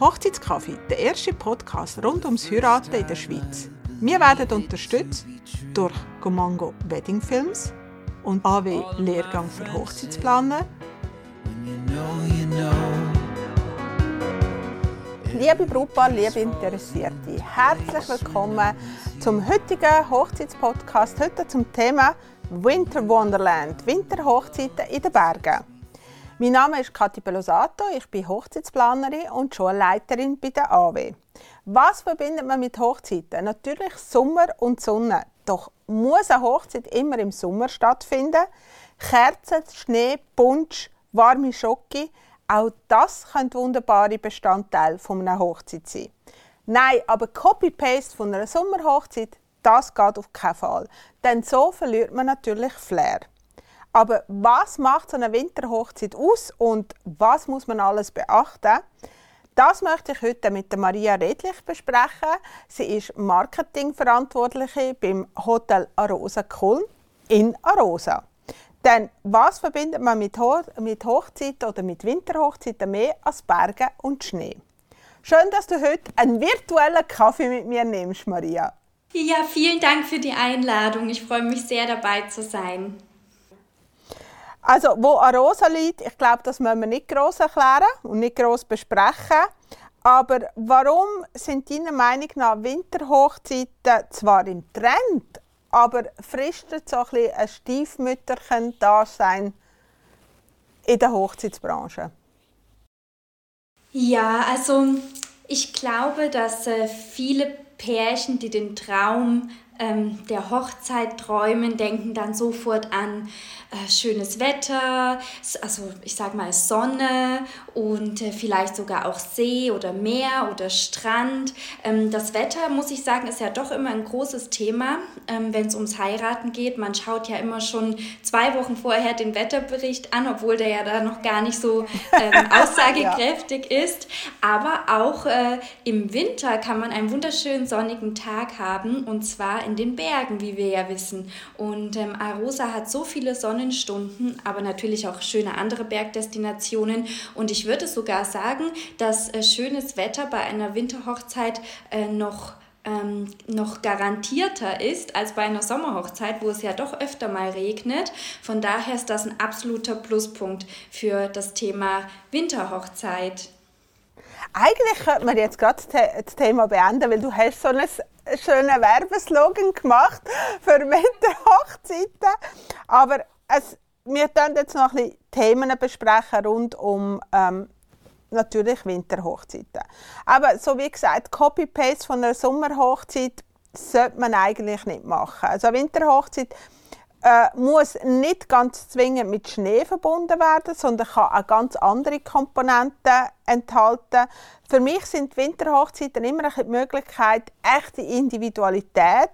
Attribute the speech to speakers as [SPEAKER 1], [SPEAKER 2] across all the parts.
[SPEAKER 1] Hochzeitskaffee, der erste Podcast rund ums Heiraten in der Schweiz. Wir werden unterstützt durch Gomango Wedding Films und AW Lehrgang für Hochzeitsplaner. Liebe Brautpaar, liebe Interessierte, herzlich willkommen zum heutigen Hochzeitspodcast. Heute zum Thema Winter Wonderland, Winterhochzeiten in den Bergen. Mein Name ist Kathi Pelosato, ich bin Hochzeitsplanerin und Schulleiterin bei der AW. Was verbindet man mit Hochzeiten? Natürlich Sommer und Sonne. Doch muss eine Hochzeit immer im Sommer stattfinden? Kerzen, Schnee, Punsch, warme Schoki, auch das können wunderbare Bestandteile einer Hochzeit sein. Nein, aber Copy-Paste von einer Sommerhochzeit, das geht auf keinen Fall. Denn so verliert man natürlich Flair. Aber was macht so eine Winterhochzeit aus und was muss man alles beachten? Das möchte ich heute mit Maria Redlich besprechen. Sie ist Marketingverantwortliche beim Hotel Arosa Kulm in Arosa. Denn was verbindet man mit, Ho mit Hochzeiten oder mit Winterhochzeiten mehr als Berge und Schnee? Schön, dass du heute einen virtuellen Kaffee mit mir nimmst, Maria.
[SPEAKER 2] Ja, vielen Dank für die Einladung. Ich freue mich sehr, dabei zu sein.
[SPEAKER 1] Also, wo Arosa liegt, ich glaube, das müssen wir nicht groß erklären und nicht groß besprechen. Aber warum sind deiner Meinung nach Winterhochzeiten zwar im Trend, aber fristet so ein, bisschen ein Stiefmütterchen-Dasein in der Hochzeitsbranche?
[SPEAKER 2] Ja, also ich glaube, dass äh, viele Pärchen, die den Traum ähm, der Hochzeit träumen, denken dann sofort an äh, schönes Wetter, also ich sag mal Sonne und äh, vielleicht sogar auch See oder Meer oder Strand. Ähm, das Wetter, muss ich sagen, ist ja doch immer ein großes Thema, ähm, wenn es ums Heiraten geht. Man schaut ja immer schon zwei Wochen vorher den Wetterbericht an, obwohl der ja da noch gar nicht so ähm, aussagekräftig ja. ist. Aber auch äh, im Winter kann man einen wunderschönen sonnigen Tag haben und zwar in den Bergen, wie wir ja wissen. Und ähm, Arosa hat so viele Sonnenstunden, aber natürlich auch schöne andere Bergdestinationen. Und ich würde sogar sagen, dass äh, schönes Wetter bei einer Winterhochzeit äh, noch ähm, noch garantierter ist als bei einer Sommerhochzeit, wo es ja doch öfter mal regnet. Von daher ist das ein absoluter Pluspunkt für das Thema Winterhochzeit.
[SPEAKER 1] Eigentlich könnte man jetzt gerade das Thema beenden, weil du hast so schönen Werbeslogan gemacht für Winterhochzeiten. Aber es, wir werden jetzt noch ein bisschen Themen besprechen rund um ähm, natürlich Winterhochzeiten. Aber so wie gesagt, Copy-Paste von einer Sommerhochzeit sollte man eigentlich nicht machen. Also Winterhochzeit äh, muss nicht ganz zwingend mit Schnee verbunden werden, sondern kann auch ganz andere Komponenten enthalten. Für mich sind Winterhochzeiten immer die Möglichkeit, echte Individualität,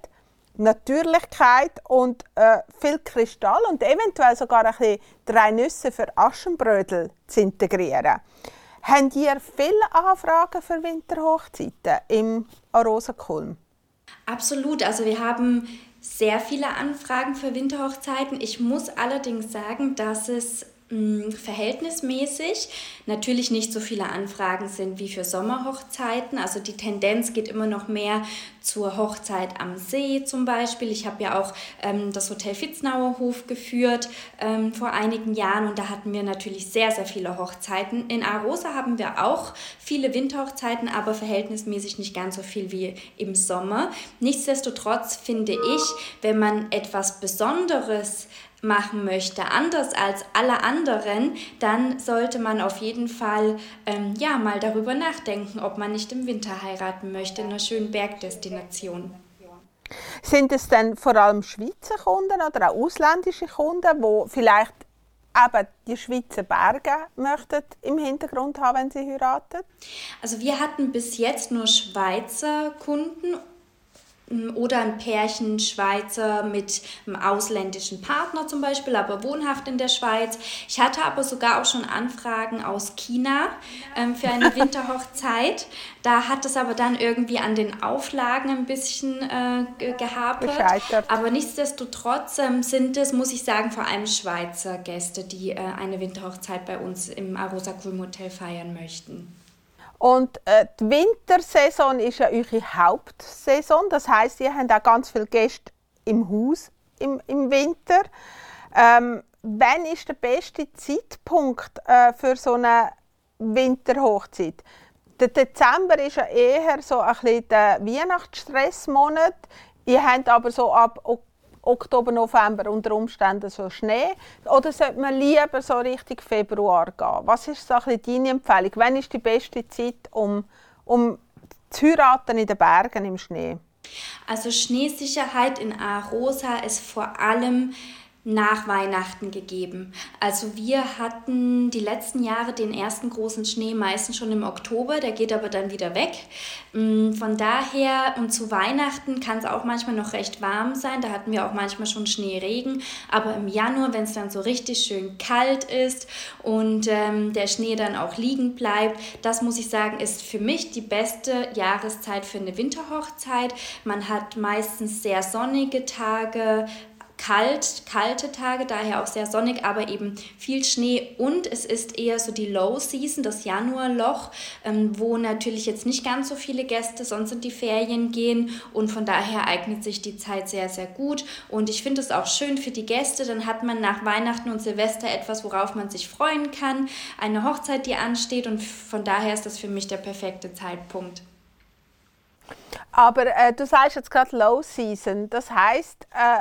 [SPEAKER 1] Natürlichkeit und äh, viel Kristall und eventuell sogar ein bisschen drei Nüsse für Aschenbrödel zu integrieren. Habt ihr viele Anfragen für Winterhochzeiten im Arosa Kulm?
[SPEAKER 2] Absolut. Also wir haben sehr viele Anfragen für Winterhochzeiten. Ich muss allerdings sagen, dass es mm, verhältnismäßig natürlich nicht so viele Anfragen sind wie für Sommerhochzeiten. Also die Tendenz geht immer noch mehr zur Hochzeit am See zum Beispiel. Ich habe ja auch ähm, das Hotel Fitznauer Hof geführt ähm, vor einigen Jahren und da hatten wir natürlich sehr, sehr viele Hochzeiten. In Arosa haben wir auch viele Winterhochzeiten, aber verhältnismäßig nicht ganz so viel wie im Sommer. Nichtsdestotrotz finde ich, wenn man etwas Besonderes machen möchte, anders als alle anderen, dann sollte man auf jeden Fall ähm, ja mal darüber nachdenken, ob man nicht im Winter heiraten möchte in einer schönen Bergdestination.
[SPEAKER 1] Sind es denn vor allem Schweizer Kunden oder auch ausländische Kunden, wo vielleicht eben die Schweizer Berge möchten im Hintergrund haben, wenn sie heiraten?
[SPEAKER 2] Also wir hatten bis jetzt nur Schweizer Kunden oder ein Pärchen Schweizer mit einem ausländischen Partner zum Beispiel, aber wohnhaft in der Schweiz. Ich hatte aber sogar auch schon Anfragen aus China ähm, für eine Winterhochzeit. Da hat es aber dann irgendwie an den Auflagen ein bisschen äh, gehapert. Gescheitert. Aber nichtsdestotrotz ähm, sind es, muss ich sagen, vor allem Schweizer Gäste, die äh, eine Winterhochzeit bei uns im Arosa Kulm Hotel feiern möchten.
[SPEAKER 1] Und äh, die Wintersaison ist ja eure Hauptsaison. Das heißt, ihr habt auch ganz viele Gäste im Haus im, im Winter. Ähm, wann ist der beste Zeitpunkt äh, für so eine Winterhochzeit? Der Dezember ist ja eher so ein bisschen der Weihnachtsstressmonat. Ihr habt aber so ab Oktober November unter Umständen so Schnee? Oder sollte man lieber so Richtung Februar gehen? Was ist so ein deine Empfehlung? Wann ist die beste Zeit, um, um zu heiraten in den Bergen im Schnee?
[SPEAKER 2] Also Schneesicherheit in Arosa ist vor allem nach Weihnachten gegeben. Also wir hatten die letzten Jahre den ersten großen Schnee meistens schon im Oktober, der geht aber dann wieder weg. Mm, von daher und zu Weihnachten kann es auch manchmal noch recht warm sein, da hatten wir auch manchmal schon Schneeregen, aber im Januar, wenn es dann so richtig schön kalt ist und ähm, der Schnee dann auch liegen bleibt, das muss ich sagen, ist für mich die beste Jahreszeit für eine Winterhochzeit. Man hat meistens sehr sonnige Tage, kalt, kalte Tage, daher auch sehr sonnig, aber eben viel Schnee. Und es ist eher so die Low Season, das Januarloch, ähm, wo natürlich jetzt nicht ganz so viele Gäste sonst in die Ferien gehen. Und von daher eignet sich die Zeit sehr, sehr gut. Und ich finde es auch schön für die Gäste, dann hat man nach Weihnachten und Silvester etwas, worauf man sich freuen kann, eine Hochzeit, die ansteht. Und von daher ist das für mich der perfekte Zeitpunkt.
[SPEAKER 1] Aber äh, du sagst jetzt gerade Low Season, das heißt, äh,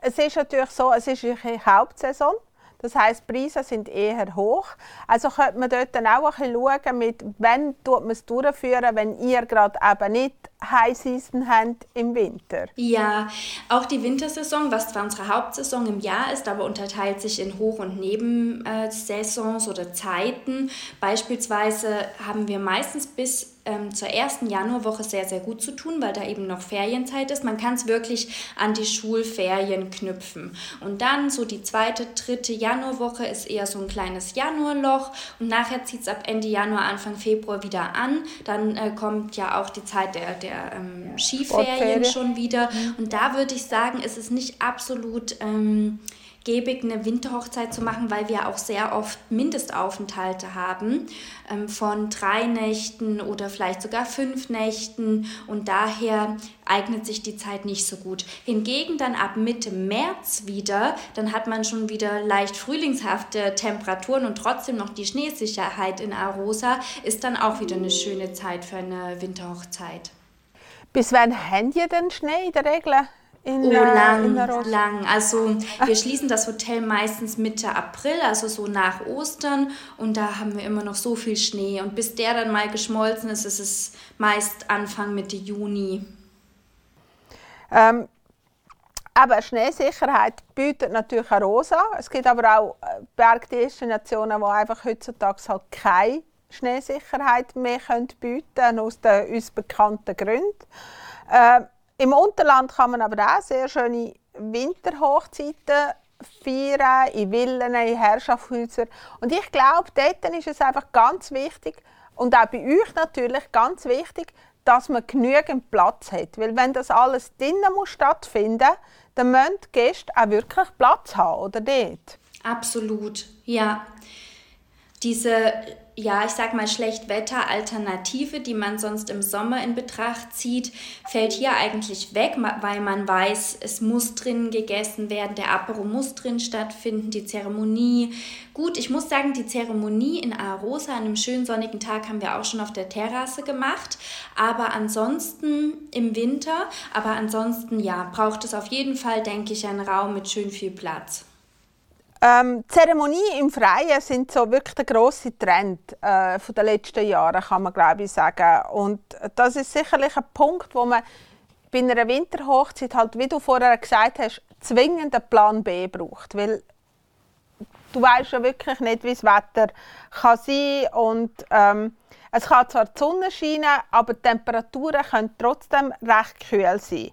[SPEAKER 1] es ist natürlich so, es ist eine Hauptsaison. Das heißt, Preise sind eher hoch. Also könnte man dort dann auch ein bisschen schauen, mit wann tut man es durchführen, wenn ihr gerade eben nicht High Season habt im Winter.
[SPEAKER 2] Ja, auch die Wintersaison, was zwar unsere Hauptsaison im Jahr ist, aber unterteilt sich in Hoch- und Nebensaisons oder Zeiten. Beispielsweise haben wir meistens bis ähm, zur ersten Januarwoche sehr, sehr gut zu tun, weil da eben noch Ferienzeit ist. Man kann es wirklich an die Schulferien knüpfen. Und dann so die zweite, dritte Januarwoche ist eher so ein kleines Januarloch und nachher zieht es ab Ende Januar, Anfang Februar wieder an. Dann äh, kommt ja auch die Zeit der, der ähm, Skiferien schon wieder. Mhm. Und da würde ich sagen, ist es nicht absolut... Ähm, gäbig, eine Winterhochzeit zu machen, weil wir auch sehr oft Mindestaufenthalte haben ähm, von drei Nächten oder vielleicht sogar fünf Nächten und daher eignet sich die Zeit nicht so gut. Hingegen dann ab Mitte März wieder, dann hat man schon wieder leicht frühlingshafte Temperaturen und trotzdem noch die Schneesicherheit in Arosa, ist dann auch wieder eine schöne Zeit für eine Winterhochzeit.
[SPEAKER 1] Bis wann haben ihr denn Schnee in der Regel?
[SPEAKER 2] In, oh, lang, in lang. Also wir schließen das Hotel meistens Mitte April, also so nach Ostern. Und da haben wir immer noch so viel Schnee. Und bis der dann mal geschmolzen ist, ist es meist Anfang Mitte Juni.
[SPEAKER 1] Ähm, aber Schneesicherheit bietet natürlich auch Rosa. Es gibt aber auch äh, Bergdestinationen, die einfach heutzutage halt keine Schneesicherheit mehr bieten können, aus den uns bekannten Gründen. Äh, im Unterland kann man aber auch sehr schöne Winterhochzeiten feiern, in Villen, in Herrschaftshäusern. Und ich glaube, dort ist es einfach ganz wichtig, und auch bei euch natürlich ganz wichtig, dass man genügend Platz hat. Weil wenn das alles drinnen muss stattfinden dann müssen die Gäste auch wirklich Platz haben, oder nicht?
[SPEAKER 2] Absolut, ja. Diese ja, ich sag mal, Schlechtwetter-Alternative, die man sonst im Sommer in Betracht zieht, fällt hier eigentlich weg, weil man weiß, es muss drin gegessen werden, der Apero muss drin stattfinden, die Zeremonie. Gut, ich muss sagen, die Zeremonie in Arosa an einem schönen sonnigen Tag haben wir auch schon auf der Terrasse gemacht, aber ansonsten im Winter, aber ansonsten ja, braucht es auf jeden Fall, denke ich, einen Raum mit schön viel Platz.
[SPEAKER 1] Ähm, Zeremonie im Freien sind so wirklich der grosse Trend äh, von den letzten Jahren, kann man glaube ich sagen. Und das ist sicherlich ein Punkt, wo man bei einer Winterhochzeit halt, wie du vorher gesagt hast, zwingend einen Plan B braucht, weil du weißt ja wirklich nicht, wie das Wetter kann sein und ähm, es kann zwar die Sonne scheinen, aber die Temperaturen können trotzdem recht kühl sein.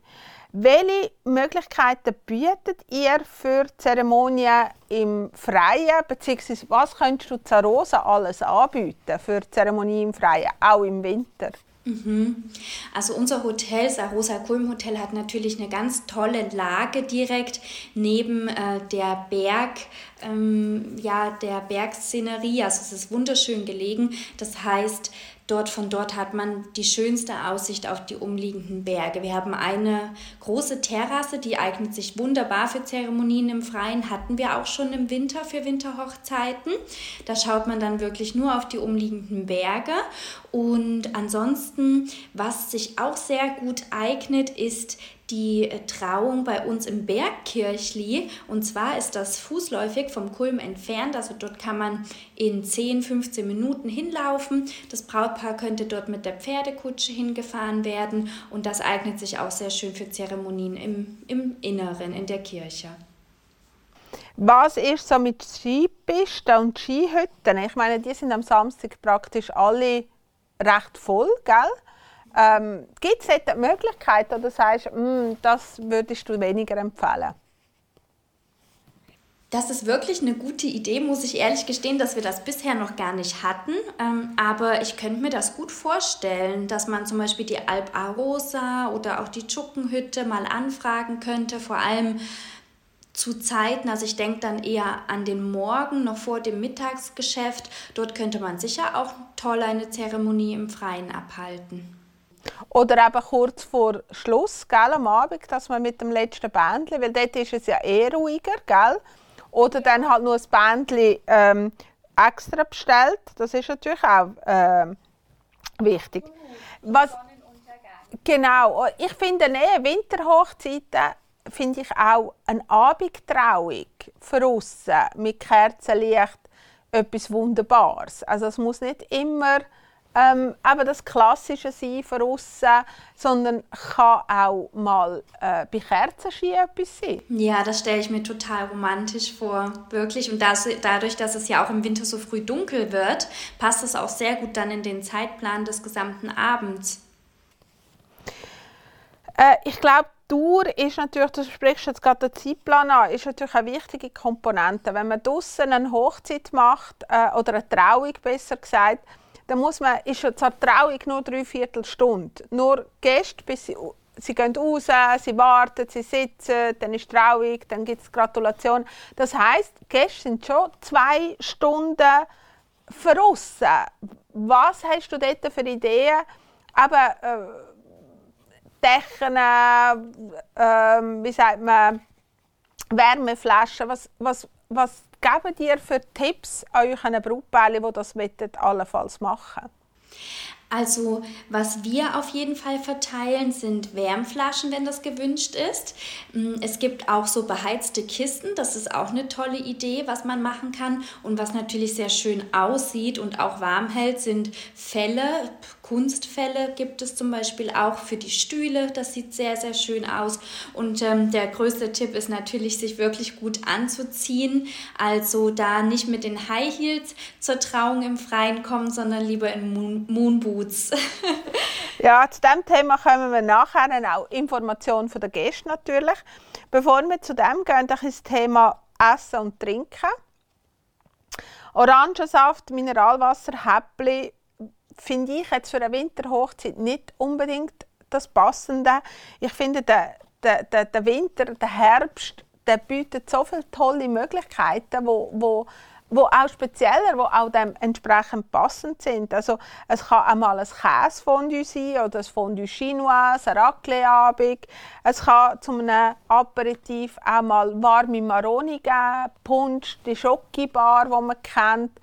[SPEAKER 1] Welche Möglichkeiten bietet ihr für Zeremonien im Freien, beziehungsweise was könntest du Zarosa alles anbieten für Zeremonien im Freien, auch im Winter?
[SPEAKER 2] Mhm. Also unser Hotel, das Arosa Kulm Hotel, hat natürlich eine ganz tolle Lage direkt neben äh, der Berg, ähm, ja, der Bergszenerie. Also es ist wunderschön gelegen. Das heißt, Dort, von dort hat man die schönste Aussicht auf die umliegenden Berge. Wir haben eine große Terrasse, die eignet sich wunderbar für Zeremonien im Freien. Hatten wir auch schon im Winter für Winterhochzeiten. Da schaut man dann wirklich nur auf die umliegenden Berge. Und ansonsten, was sich auch sehr gut eignet, ist die äh, Trauung bei uns im Bergkirchli. Und zwar ist das fußläufig vom Kulm entfernt. Also dort kann man in 10, 15 Minuten hinlaufen. Das Brautpaar könnte dort mit der Pferdekutsche hingefahren werden. Und das eignet sich auch sehr schön für Zeremonien im, im Inneren, in der Kirche.
[SPEAKER 1] Was ist so mit Skipisten und Skihütten? Ich meine, die sind am Samstag praktisch alle recht voll, gell? Ähm, Gibt es dort Möglichkeiten oder sagst du, mm, das würdest du weniger empfehlen?
[SPEAKER 2] Das ist wirklich eine gute Idee, muss ich ehrlich gestehen, dass wir das bisher noch gar nicht hatten. Ähm, aber ich könnte mir das gut vorstellen, dass man zum Beispiel die Alp Arosa oder auch die Tschuckenhütte mal anfragen könnte, vor allem zu Zeiten, also ich denke dann eher an den Morgen, noch vor dem Mittagsgeschäft. Dort könnte man sicher auch toll eine Zeremonie im Freien abhalten.
[SPEAKER 1] Oder eben kurz vor Schluss, gell, am Abend, dass man mit dem letzten Bändchen, weil dort ist es ja eher ruhiger, gell? Oder dann halt nur ein Bändchen ähm, extra bestellt. Das ist natürlich auch ähm, wichtig. Was, genau, ich finde nee, Winterhochzeiten finde ich auch eine Abendtrauung für aussen mit Kerzenlicht etwas Wunderbares. Also es muss nicht immer ähm, eben das Klassische sein von außen, sondern kann auch mal äh, bei Kerzenschein etwas sein.
[SPEAKER 2] Ja, das stelle ich mir total romantisch vor, wirklich. Und das, dadurch, dass es ja auch im Winter so früh dunkel wird, passt es auch sehr gut dann in den Zeitplan des gesamten Abends.
[SPEAKER 1] Äh, ich glaube, Tour ist natürlich, du sprichst jetzt gerade den Zeitplan an, ist natürlich eine wichtige Komponente. Wenn man draußen eine Hochzeit macht, äh, oder eine Trauung besser gesagt, dann muss man, ist ja zur Trauung nur drei Viertelstunde. Nur Gäste, bis sie, sie gehen raus, sie warten, sie sitzen, dann ist Trauung, dann gibt es Gratulation. Das heisst, Gäste sind schon zwei Stunden verrissen. Was hast du dort für Ideen? Aber äh, Decken, äh, wie sagt man, Wärmeflaschen, was, was, was geben dir für Tipps an euren Brautpaaren, die das allenfalls machen
[SPEAKER 2] also, was wir auf jeden Fall verteilen, sind Wärmflaschen, wenn das gewünscht ist. Mm, es gibt auch so beheizte Kisten, das ist auch eine tolle Idee, was man machen kann. Und was natürlich sehr schön aussieht und auch warm hält, sind Felle, Kunstfelle gibt es zum Beispiel auch für die Stühle. Das sieht sehr, sehr schön aus. Und ähm, der größte Tipp ist natürlich, sich wirklich gut anzuziehen. Also da nicht mit den High Heels zur Trauung im Freien kommen, sondern lieber in Moon Moonboots.
[SPEAKER 1] ja, zu dem Thema kommen wir nachher auch Informationen von den Gästen natürlich. Bevor wir zu dem gehen, das Thema Essen und Trinken. Orangensaft, Mineralwasser, Häppchen finde ich jetzt für eine Winterhochzeit nicht unbedingt das Passende. Ich finde, der, der, der, Winter, der Herbst, der bietet so viele tolle Möglichkeiten, wo, wo, wo auch spezieller, wo auch dem entsprechend passend sind. Also es kann auch mal ein Käsefondue sein oder ein Fondue Chinois, ein Raclette-Abend. Es kann zu einem Aperitif auch mal warme Maroni geben, Punsch, die Schokibar, die man kennt.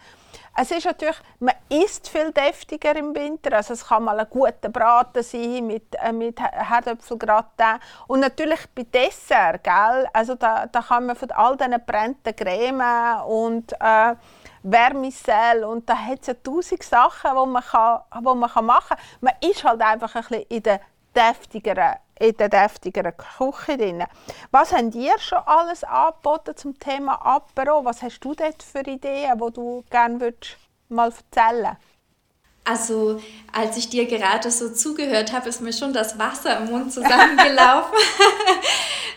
[SPEAKER 1] Es ist natürlich, man isst viel deftiger im Winter. Also es kann mal ein guter Braten sein mit, äh, mit Herdöpfelgratin. Und natürlich bei Dessert, gell? Also da, da kann man von all diesen brennten Cremen und äh, Vermicelle und da hat es ja tausend Sachen, die man, kann, wo man kann machen kann. Man ist halt einfach ein bisschen in der deftigeren in der deftigeren Küche drin. Was habt ihr schon alles angeboten zum Thema Apero? Was hast du dort für Ideen, die du gerne mal erzählen würdest?
[SPEAKER 2] Also, als ich dir gerade so zugehört habe, ist mir schon das Wasser im Mund zusammengelaufen.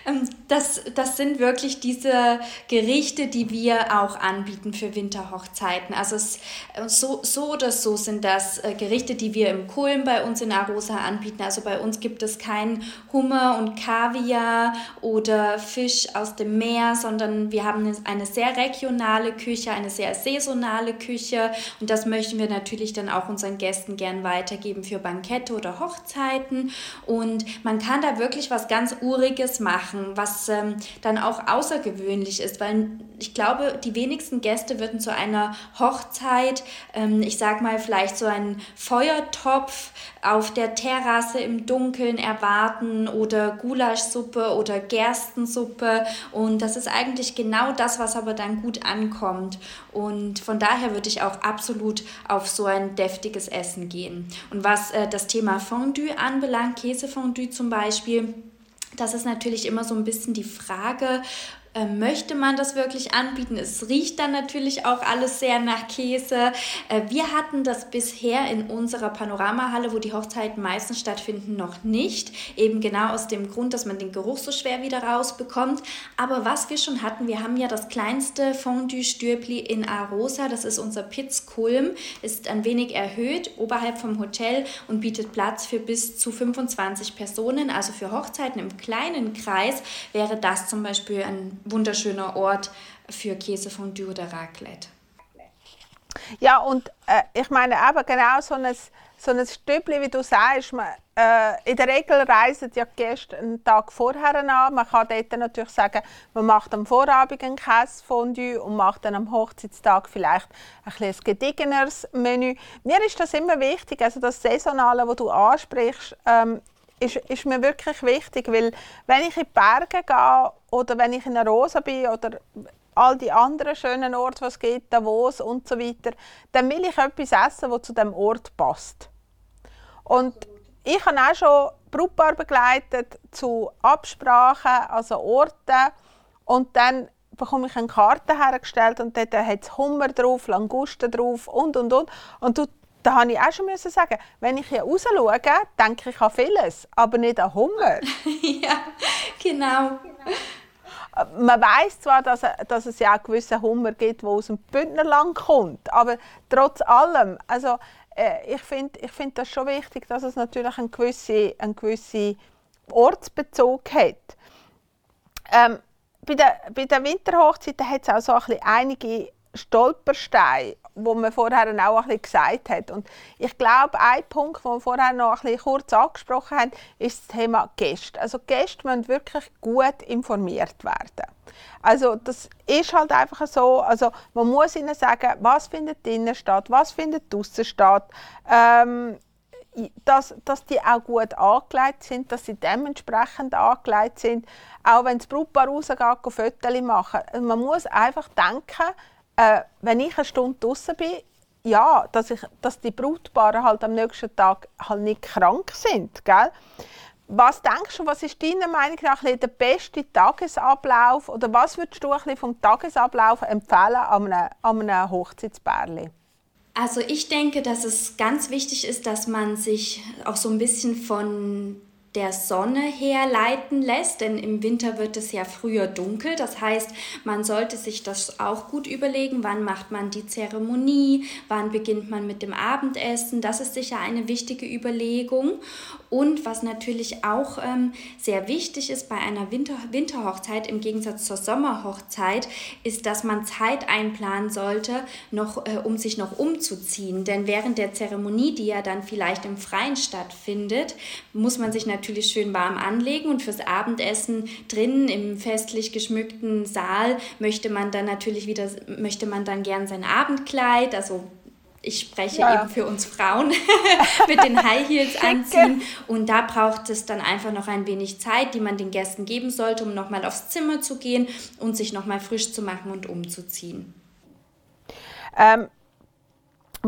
[SPEAKER 2] Ähm, das, das sind wirklich diese Gerichte, die wir auch anbieten für Winterhochzeiten. Also es, äh, so, so oder so sind das äh, Gerichte, die wir im Kulm bei uns in Arosa anbieten. Also bei uns gibt es kein Hummer und Kaviar oder Fisch aus dem Meer, sondern wir haben eine sehr regionale Küche, eine sehr saisonale Küche und das möchten wir natürlich dann auch unseren Gästen gern weitergeben für Bankette oder Hochzeiten. Und man kann da wirklich was ganz Uriges machen, was ähm, dann auch außergewöhnlich ist, weil ich glaube, die wenigsten Gäste würden zu einer Hochzeit, ähm, ich sag mal, vielleicht so einen Feuertopf auf der Terrasse im Dunkeln erwarten oder Gulaschsuppe oder Gerstensuppe. Und das ist eigentlich genau das, was aber dann gut ankommt. Und von daher würde ich auch absolut auf so ein deftiges Essen gehen. Und was äh, das Thema Fondue anbelangt, Käsefondue zum Beispiel, das ist natürlich immer so ein bisschen die Frage, ähm, möchte man das wirklich anbieten? Es riecht dann natürlich auch alles sehr nach Käse. Äh, wir hatten das bisher in unserer Panoramahalle, wo die Hochzeiten meistens stattfinden, noch nicht. Eben genau aus dem Grund, dass man den Geruch so schwer wieder rausbekommt. Aber was wir schon hatten, wir haben ja das kleinste Fondue-Stürbli in Arosa. Das ist unser Pitzkulm. Ist ein wenig erhöht oberhalb vom Hotel und bietet Platz für bis zu 25 Personen. Also für Hochzeiten im kleinen Kreis wäre das zum Beispiel ein wunderschöner Ort für Käsefondue oder Raclette.
[SPEAKER 1] Ja, und äh, ich meine eben genau so ein, so ein Stübli, wie du sagst, man, äh, in der Regel reisen ja Gäste einen Tag vorher an. Man kann dort natürlich sagen, man macht am Vorabend ein Käsefondue und macht dann am Hochzeitstag vielleicht ein, ein gediegeneres Menü. Mir ist das immer wichtig, also das Saisonale, das du ansprichst, ähm, ist, ist mir wirklich wichtig, weil wenn ich in die Berge gehe oder wenn ich in der Rosa bin oder all die anderen schönen Orte, was gibt, Davos und so weiter, dann will ich etwas essen, das zu dem Ort passt. Und ich habe auch schon Brautpaar begleitet zu Absprachen, also Orten und dann bekomme ich eine Karte hergestellt und dort hat es Hummer drauf, Langusten drauf und und und und du da habe ich auch schon müssen sagen, wenn ich hier raus schaue, denke ich an vieles, aber nicht an Hunger.
[SPEAKER 2] ja, genau.
[SPEAKER 1] Man weiß zwar, dass, dass es ja auch gewisse Hummer gibt, die aus dem Bündnerland kommt, aber trotz allem, also äh, ich finde ich find das schon wichtig, dass es natürlich einen gewissen, einen gewissen Ortsbezug hat. Ähm, bei den bei der Winterhochzeiten hat es auch so ein einige Stolpersteine wo man vorher auch ein gesagt hat. Und ich glaube, ein Punkt, den wir vorher noch ein kurz angesprochen haben, ist das Thema Gäste. Also Gäste müssen wirklich gut informiert werden. Also das ist halt einfach so, also man muss ihnen sagen, was findet drinnen statt, was findet draußen statt, ähm, dass, dass die auch gut angelegt sind, dass sie dementsprechend angelegt sind, auch wenn das Brautpaar rausgeht, Fotos machen. Man muss einfach denken, äh, wenn ich eine Stunde draußen bin, ja, dass, ich, dass die Brutpaare halt am nächsten Tag halt nicht krank sind, gell? Was denkst du, was ist deiner Meinung nach der beste Tagesablauf oder was würdest du vom Tagesablauf empfehlen an einem, einem Hochzeitsbärli?
[SPEAKER 2] Also ich denke, dass es ganz wichtig ist, dass man sich auch so ein bisschen von der Sonne herleiten lässt, denn im Winter wird es ja früher dunkel. Das heißt, man sollte sich das auch gut überlegen, wann macht man die Zeremonie, wann beginnt man mit dem Abendessen. Das ist sicher eine wichtige Überlegung. Und was natürlich auch ähm, sehr wichtig ist bei einer Winter Winterhochzeit im Gegensatz zur Sommerhochzeit, ist, dass man Zeit einplanen sollte, noch, äh, um sich noch umzuziehen. Denn während der Zeremonie, die ja dann vielleicht im Freien stattfindet, muss man sich natürlich natürlich schön warm anlegen und fürs Abendessen drinnen im festlich geschmückten Saal möchte man dann natürlich wieder, möchte man dann gern sein Abendkleid, also ich spreche ja. eben für uns Frauen, mit den High Heels anziehen. Und da braucht es dann einfach noch ein wenig Zeit, die man den Gästen geben sollte, um nochmal aufs Zimmer zu gehen und sich nochmal frisch zu machen und umzuziehen.
[SPEAKER 1] Ähm,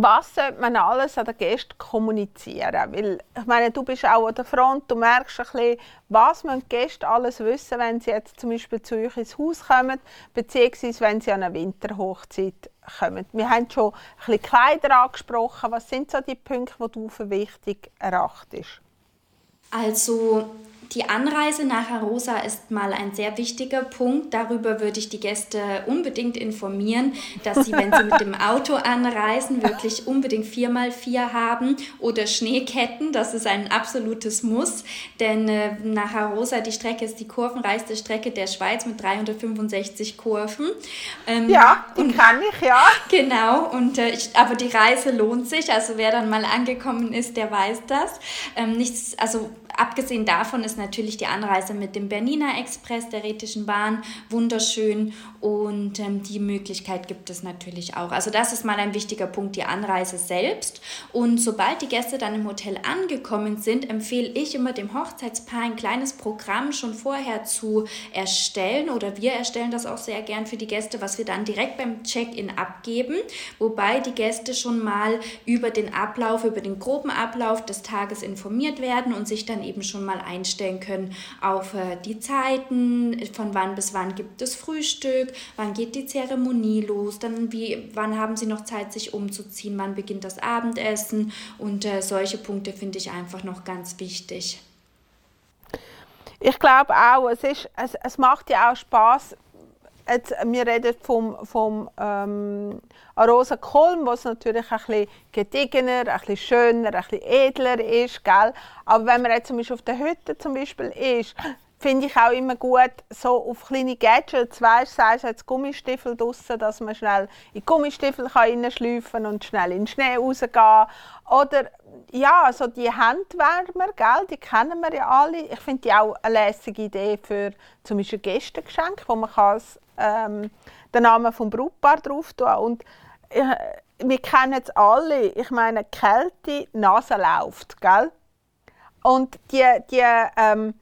[SPEAKER 1] was sollte man alles an den Gästen kommunizieren? Weil, ich meine, du bist auch an der Front, du merkst ein bisschen, was die Gäste alles wissen, wenn sie jetzt zum Beispiel zu euch ins Haus kommen, beziehungsweise wenn sie an eine Winterhochzeit kommen. Wir haben schon ein bisschen Kleider angesprochen. Was sind so die Punkte, die du für wichtig erachtest?
[SPEAKER 2] Also die Anreise nach Arosa ist mal ein sehr wichtiger Punkt. Darüber würde ich die Gäste unbedingt informieren, dass sie, wenn sie mit dem Auto anreisen, wirklich unbedingt 4x4 haben oder Schneeketten. Das ist ein absolutes Muss, denn äh, nach Arosa, die Strecke ist die kurvenreichste Strecke der Schweiz mit 365 Kurven.
[SPEAKER 1] Ähm, ja, die kann ich, ja.
[SPEAKER 2] Genau, und, äh, ich, aber die Reise lohnt sich. Also wer dann mal angekommen ist, der weiß das. Ähm, nichts, also Abgesehen davon ist natürlich die Anreise mit dem Bernina Express der Rätischen Bahn wunderschön und ähm, die Möglichkeit gibt es natürlich auch. Also das ist mal ein wichtiger Punkt, die Anreise selbst. Und sobald die Gäste dann im Hotel angekommen sind, empfehle ich immer dem Hochzeitspaar ein kleines Programm schon vorher zu erstellen oder wir erstellen das auch sehr gern für die Gäste, was wir dann direkt beim Check-in abgeben, wobei die Gäste schon mal über den Ablauf, über den groben Ablauf des Tages informiert werden und sich dann eben schon mal einstellen können auf äh, die Zeiten, von wann bis wann gibt es Frühstück, wann geht die Zeremonie los, dann wie, wann haben sie noch Zeit, sich umzuziehen, wann beginnt das Abendessen und äh, solche Punkte finde ich einfach noch ganz wichtig.
[SPEAKER 1] Ich glaube auch, es, ist, es, es macht ja auch Spaß, jetzt, wir reden vom, vom ähm, Arosa Kolm, was natürlich ein bisschen gediegener, ein bisschen schöner, ein bisschen edler ist, gell? Aber wenn man jetzt zum Beispiel auf der Hütte zum Beispiel ist, finde ich auch immer gut, so auf kleine Gadgets, weißt, es jetzt Gummistiefel draussen, dass man schnell in Gummistiefel reinschleifen und schnell in den Schnee rausgehen Oder ja, so die Handwärmer, gell, die kennen wir ja alle. Ich finde die auch eine lässige Idee für zum Beispiel Gästegeschenk, wo man kann ähm, den Namen vom Brautpaar drauf tun und äh, wir kennen es alle. Ich meine, Kälte, Nase läuft, gell? Und die, die ähm,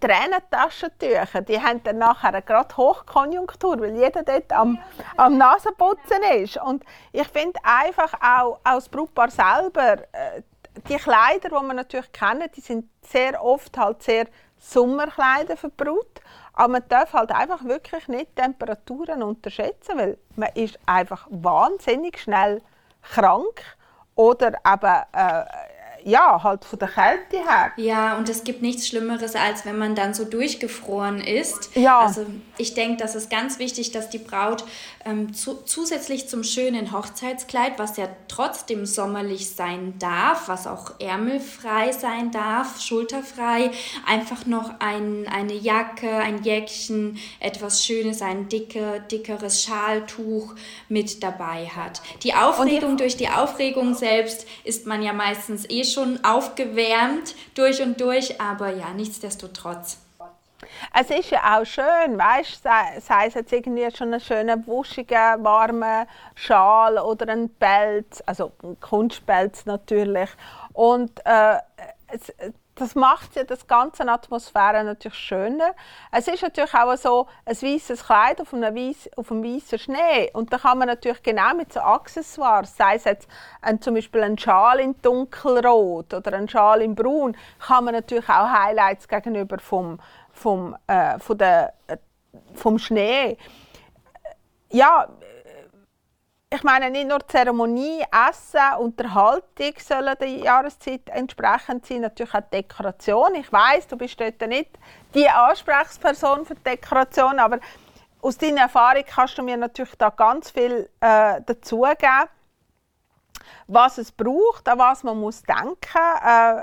[SPEAKER 1] Tränentaschentücher, die haben dann nachher gerade Hochkonjunktur, weil jeder dort am, am Nasenputzen ist. Und ich finde einfach auch als Brautpaar selber, äh, die Kleider, die man natürlich kennt, die sind sehr oft halt sehr Sommerkleider Brut. Aber man darf halt einfach wirklich nicht Temperaturen unterschätzen, weil man ist einfach wahnsinnig schnell krank oder eben äh, ja, halt von der Kälte her.
[SPEAKER 2] Ja, und es gibt nichts Schlimmeres, als wenn man dann so durchgefroren ist.
[SPEAKER 1] Ja.
[SPEAKER 2] Also ich denke, das ist ganz wichtig, dass die Braut ähm, zu, zusätzlich zum schönen Hochzeitskleid, was ja trotzdem sommerlich sein darf, was auch ärmelfrei sein darf, schulterfrei, einfach noch ein, eine Jacke, ein Jäckchen, etwas Schönes, ein dicke, dickeres Schaltuch mit dabei hat. Die Aufregung durch die Aufregung selbst ist man ja meistens eh schon aufgewärmt durch und durch, aber ja, nichtsdestotrotz.
[SPEAKER 1] Es ist ja auch schön, weißt du, sei es jetzt irgendwie schon einen schönen, wuschigen, warmen Schal oder ein Pelz, also ein Kunstpelz natürlich. Und äh, es, das macht ja das ganze Atmosphäre natürlich schöner. Es ist natürlich auch so ein weißes Kleid auf einem, weiss, auf einem weißen Schnee und da kann man natürlich genau mit so Accessoires, sei es jetzt ein, zum Beispiel ein Schal in dunkelrot oder ein Schal in braun, kann man natürlich auch Highlights gegenüber vom, vom, äh, von der, äh, vom Schnee. Ja, ich meine, nicht nur Zeremonie, Essen, Unterhaltung sollen der Jahreszeit entsprechend sein, natürlich auch Dekoration. Ich weiß, du bist dort nicht die Ansprechperson für die Dekoration, aber aus deiner Erfahrung kannst du mir natürlich da ganz viel äh, dazugeben, was es braucht, an was man muss denken. Äh,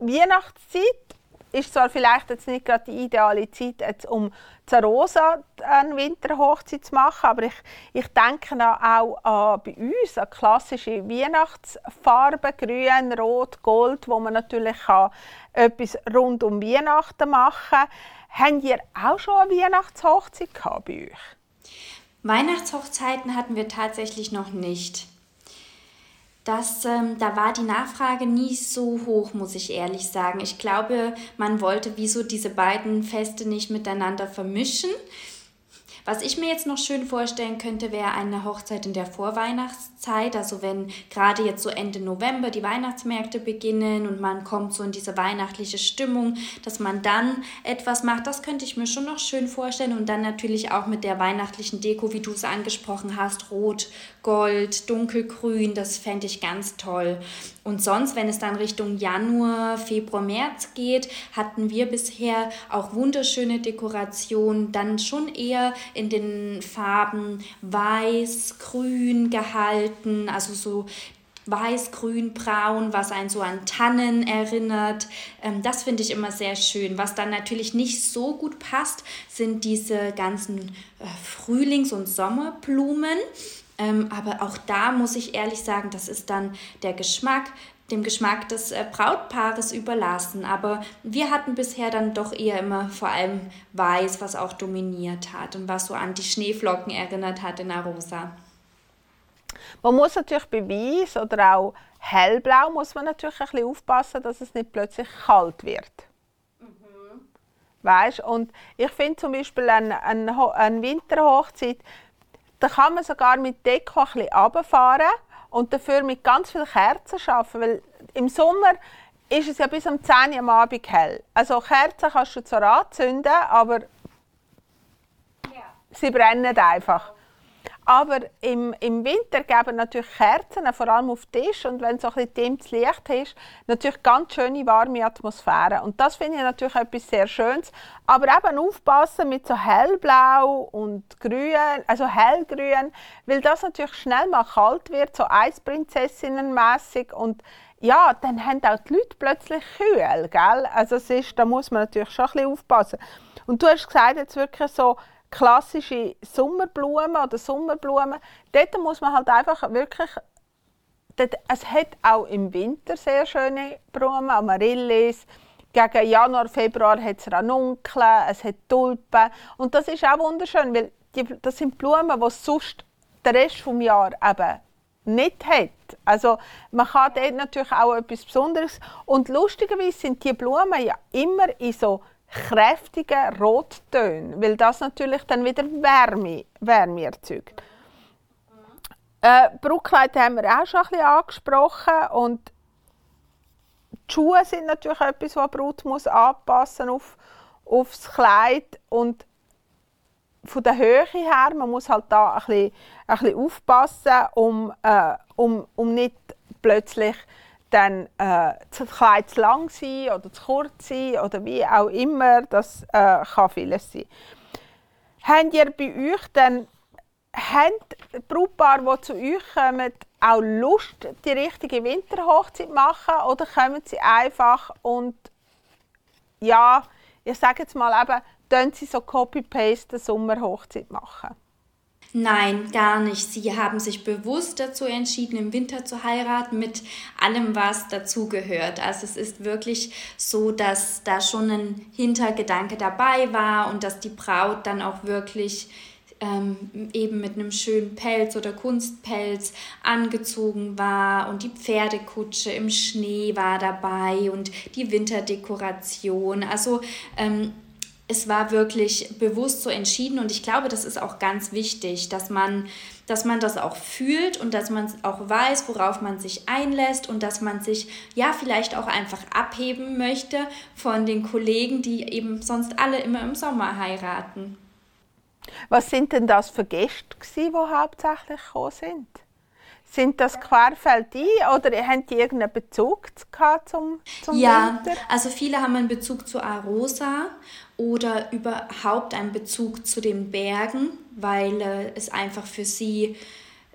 [SPEAKER 1] Weihnachtszeit ist zwar vielleicht jetzt nicht gerade die ideale Zeit, jetzt, um zur Rosa eine Winterhochzeit zu machen, aber ich, ich denke auch an, bei uns an klassische Weihnachtsfarben, grün, rot, gold, wo man natürlich kann, etwas rund um Weihnachten machen kann. Habt ihr auch schon eine Weihnachtshochzeit bei euch?
[SPEAKER 2] Weihnachtshochzeiten hatten wir tatsächlich noch nicht das, ähm, da war die Nachfrage nie so hoch, muss ich ehrlich sagen. Ich glaube, man wollte wieso diese beiden Feste nicht miteinander vermischen. Was ich mir jetzt noch schön vorstellen könnte, wäre eine Hochzeit in der Vorweihnachtszeit. Also wenn gerade jetzt so Ende November die Weihnachtsmärkte beginnen und man kommt so in diese weihnachtliche Stimmung, dass man dann etwas macht, das könnte ich mir schon noch schön vorstellen. Und dann natürlich auch mit der weihnachtlichen Deko, wie du es angesprochen hast, Rot, Gold, Dunkelgrün, das fände ich ganz toll. Und sonst, wenn es dann Richtung Januar, Februar, März geht, hatten wir bisher auch wunderschöne Dekorationen, dann schon eher in den Farben Weiß, Grün gehalten, also so weiß, grün, braun, was einen so an Tannen erinnert. Ähm, das finde ich immer sehr schön. Was dann natürlich nicht so gut passt, sind diese ganzen äh, Frühlings- und Sommerblumen. Ähm, aber auch da muss ich ehrlich sagen, das ist dann der Geschmack, dem Geschmack des äh, Brautpaares überlassen. Aber wir hatten bisher dann doch eher immer vor allem Weiß, was auch dominiert hat und was so an die Schneeflocken erinnert hat in Arosa.
[SPEAKER 1] Man muss natürlich bei Weiß oder auch hellblau muss man natürlich ein bisschen aufpassen, dass es nicht plötzlich kalt wird. Mhm. Weißt? Und ich finde zum Beispiel eine, eine, eine Winterhochzeit, da kann man sogar mit Deko ein bisschen runterfahren und dafür mit ganz vielen Kerzen arbeiten. Weil im Sommer ist es ja bis um 10 Uhr am Abend hell. Also Kerzen kannst du zwar anzünden, aber ja. sie brennen einfach. Aber im, im Winter geben natürlich Kerzen, vor allem auf Tisch und wenn es so ein bisschen Licht ist, natürlich ganz schöne warme Atmosphäre. Und das finde ich natürlich etwas sehr Schönes. Aber eben aufpassen mit so hellblau und grün, also hellgrün, weil das natürlich schnell mal kalt wird, so Eisprinzessinnenmäßig und ja, dann haben auch die Leute plötzlich kühl, gell? Also es ist, da muss man natürlich schon ein bisschen aufpassen. Und du hast gesagt, jetzt wirklich so klassische Sommerblumen oder Sommerblumen, dort muss man halt einfach wirklich dort, es hat auch im Winter sehr schöne Blumen, Amaryllis. Gegen Januar, Februar hat es Ranunkeln, es hat Tulpen. Und das ist auch wunderschön, weil die, das sind Blumen, die sonst den Rest des Jahres eben nicht hat. Also man kann dort natürlich auch etwas Besonderes. Und lustigerweise sind die Blumen ja immer in so kräftigen Rottönen, weil das natürlich dann wieder Wärme, Wärme erzeugt. Äh, Brautkleider haben wir auch schon ein bisschen angesprochen und die Schuhe sind natürlich etwas, was die Brut muss anpassen auf, aufs Kleid und von der Höhe her, man muss halt da ein bisschen, ein bisschen aufpassen, um, äh, um, um nicht plötzlich dann äh, das Kleid zu lang sein oder zu kurz sein oder wie auch immer, das äh, kann vieles sein. Habt ihr bei euch dann haben die Brautpaare, die zu euch kommen, auch Lust, die richtige Winterhochzeit zu machen oder kommen sie einfach und ja, ich sage jetzt mal eben, sie so Copy-Paste Sommerhochzeit machen?
[SPEAKER 2] Nein, gar nicht. Sie haben sich bewusst dazu entschieden, im Winter zu heiraten, mit allem, was dazugehört. Also es ist wirklich so, dass da schon ein Hintergedanke dabei war und dass die Braut dann auch wirklich ähm, eben mit einem schönen Pelz oder Kunstpelz angezogen war und die Pferdekutsche im Schnee war dabei und die Winterdekoration. Also ähm, es war wirklich bewusst so entschieden und ich glaube, das ist auch ganz wichtig, dass man, dass man das auch fühlt und dass man auch weiß, worauf man sich einlässt und dass man sich ja vielleicht auch einfach abheben möchte von den Kollegen, die eben sonst alle immer im Sommer heiraten.
[SPEAKER 1] Was sind denn das für Gäste, die hauptsächlich gekommen sind? Sind das Querfeldi oder haben die irgendeinen Bezug zum, zum
[SPEAKER 2] ja, Winter? also viele haben einen Bezug zu Arosa oder überhaupt einen Bezug zu den Bergen, weil äh, es einfach für sie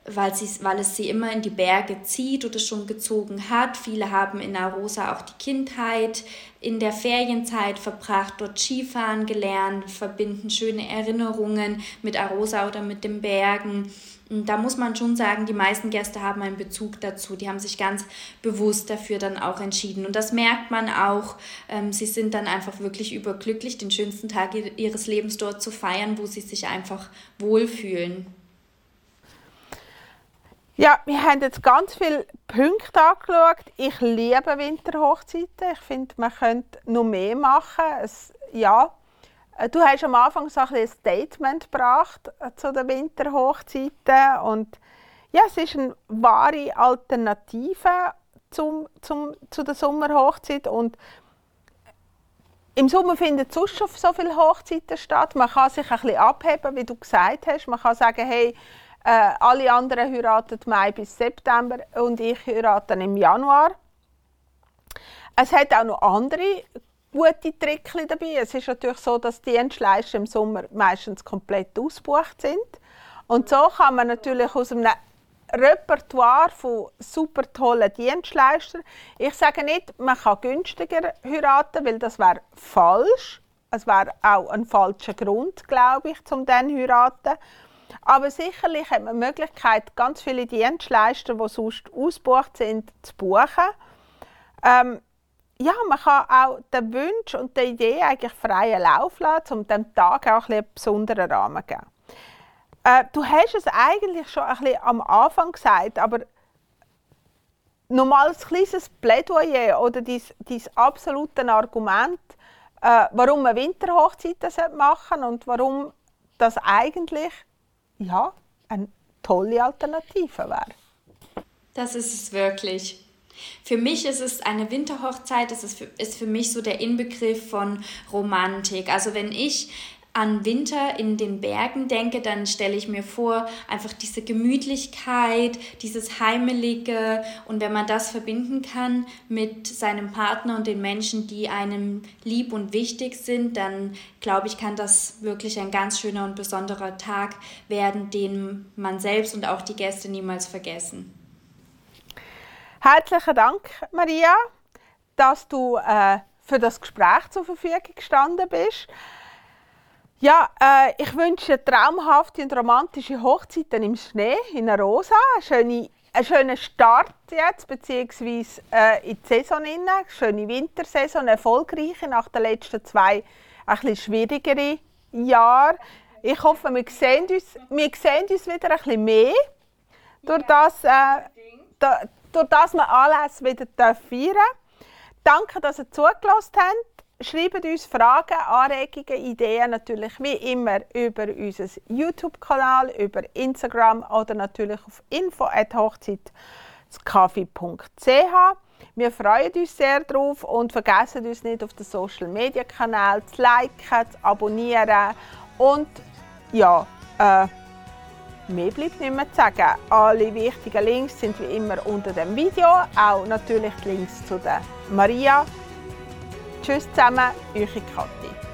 [SPEAKER 2] weil, sie, weil es sie immer in die Berge zieht oder schon gezogen hat. Viele haben in Arosa auch die Kindheit in der Ferienzeit verbracht, dort Skifahren gelernt, verbinden schöne Erinnerungen mit Arosa oder mit den Bergen. Und da muss man schon sagen, die meisten Gäste haben einen Bezug dazu. Die haben sich ganz bewusst dafür dann auch entschieden. Und das merkt man auch. Ähm, sie sind dann einfach wirklich überglücklich, den schönsten Tag ihres Lebens dort zu feiern, wo sie sich einfach wohlfühlen.
[SPEAKER 1] Ja, wir haben jetzt ganz viele Punkte angeschaut. Ich liebe Winterhochzeiten. Ich finde, man könnte noch mehr machen. Es, ja, Äh, du hast am Anfang so ein, Statement gebracht äh, zu den Winterhochzeiten und ja, es ist eine wahre Alternative zum, zum, zu der Sommerhochzeit und im Sommer finden sonst schon so viele Hochzeiten statt. Man kann sich ein bisschen abheben, wie du gesagt hast. Man kann sagen, hey, äh, alle anderen heiraten Mai bis September und ich heirate im Januar. Es hat auch noch andere gute Tricks dabei. Es ist natürlich so, dass die Dienstleister im Sommer meistens komplett ausgebucht sind. Und so kann man natürlich aus einem Repertoire von super tollen Dienstleistern. Ich sage nicht, man kann günstiger heiraten, weil das wäre falsch. Es wäre auch ein falscher Grund, glaube ich, zum dann heiraten. Aber sicherlich hat man die Möglichkeit, ganz viele Dienstleister, die sonst ausgebucht sind, zu buchen. Ähm, ja, man kann auch den Wunsch und die Idee eigentlich freien Lauf lassen, um dem Tag auch ein einen besonderen Rahmen zu geben. Äh, du hast es eigentlich schon ein bisschen am Anfang gesagt, aber nochmal ein kleines Plädoyer oder dein, absolutes Argument, äh, warum man Winterhochzeiten machen sollte und warum das eigentlich ja, eine tolle Alternative wäre.
[SPEAKER 2] Das ist es wirklich. Für mich ist es eine Winterhochzeit, das ist für, ist für mich so der Inbegriff von Romantik. Also wenn ich an Winter in den Bergen denke, dann stelle ich mir vor, einfach diese Gemütlichkeit, dieses Heimelige und wenn man das verbinden kann mit seinem Partner und den Menschen, die einem lieb und wichtig sind, dann glaube ich, kann das wirklich ein ganz schöner und besonderer Tag werden, den man selbst und auch die Gäste niemals vergessen.
[SPEAKER 1] Herzlichen Dank, Maria, dass du äh, für das Gespräch zur Verfügung gestanden bist. Ja, äh, ich wünsche traumhafte und romantische Hochzeiten im Schnee, in der Rosa. Eine schöne, einen schönen Start jetzt, beziehungsweise äh, in die Saison. Rein. Eine schöne Wintersaison, erfolgreiche nach den letzten zwei ein schwierigeren Jahren. Ich hoffe, wir sehen uns, wir sehen uns wieder ein bisschen mehr. Durch das, äh, durch das wir Anlässe wieder feiern dürfen. Danke, dass ihr zugelassen habt. Schreibt uns Fragen, Anregungen, Ideen natürlich wie immer über unseren YouTube-Kanal, über Instagram oder natürlich auf info@hochzeitskaffee.ch. Wir freuen uns sehr darauf und vergessen uns nicht auf den Social Media Kanal zu liken, zu abonnieren und ja, äh, mehr bleibt nicht mehr zu sagen. Alle wichtigen Links sind wie immer unter dem Video, auch natürlich die Links zu der Maria Tschüss zusammen, eure Kathi.